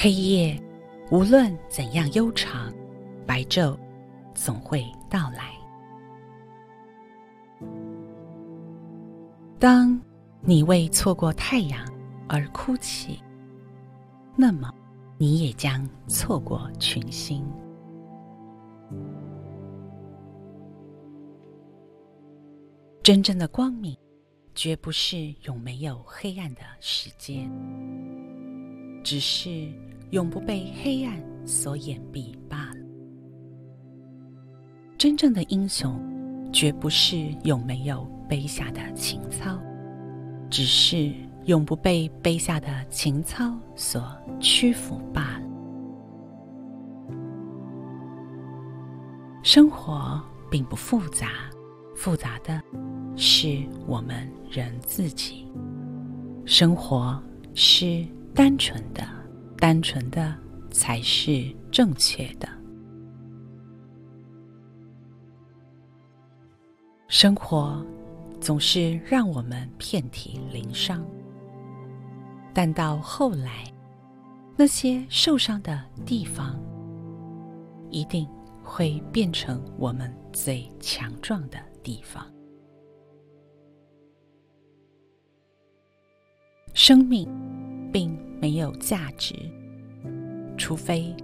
黑夜无论怎样悠长，白昼总会到来。当你为错过太阳而哭泣，那么你也将错过群星。真正的光明，绝不是永没有黑暗的时间，只是永不被黑暗所掩蔽罢了。真正的英雄，绝不是永没有卑下的情操，只是永不被卑下的情操所屈服罢了。生活并不复杂，复杂的。是我们人自己。生活是单纯的，单纯的才是正确的。生活总是让我们遍体鳞伤，但到后来，那些受伤的地方，一定会变成我们最强壮的地方。生命并没有价值，除非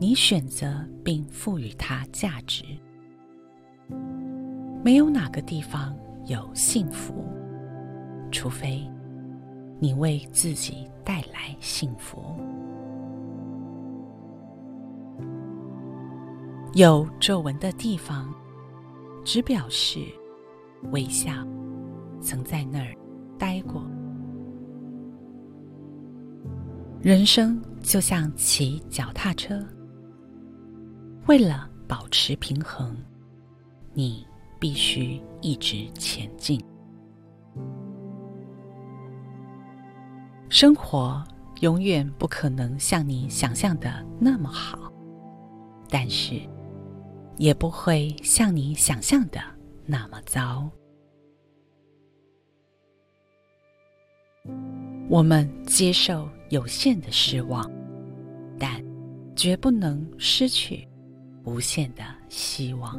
你选择并赋予它价值。没有哪个地方有幸福，除非你为自己带来幸福。有皱纹的地方，只表示微笑曾在那儿待过。人生就像骑脚踏车，为了保持平衡，你必须一直前进。生活永远不可能像你想象的那么好，但是也不会像你想象的那么糟。我们接受。有限的失望，但绝不能失去无限的希望。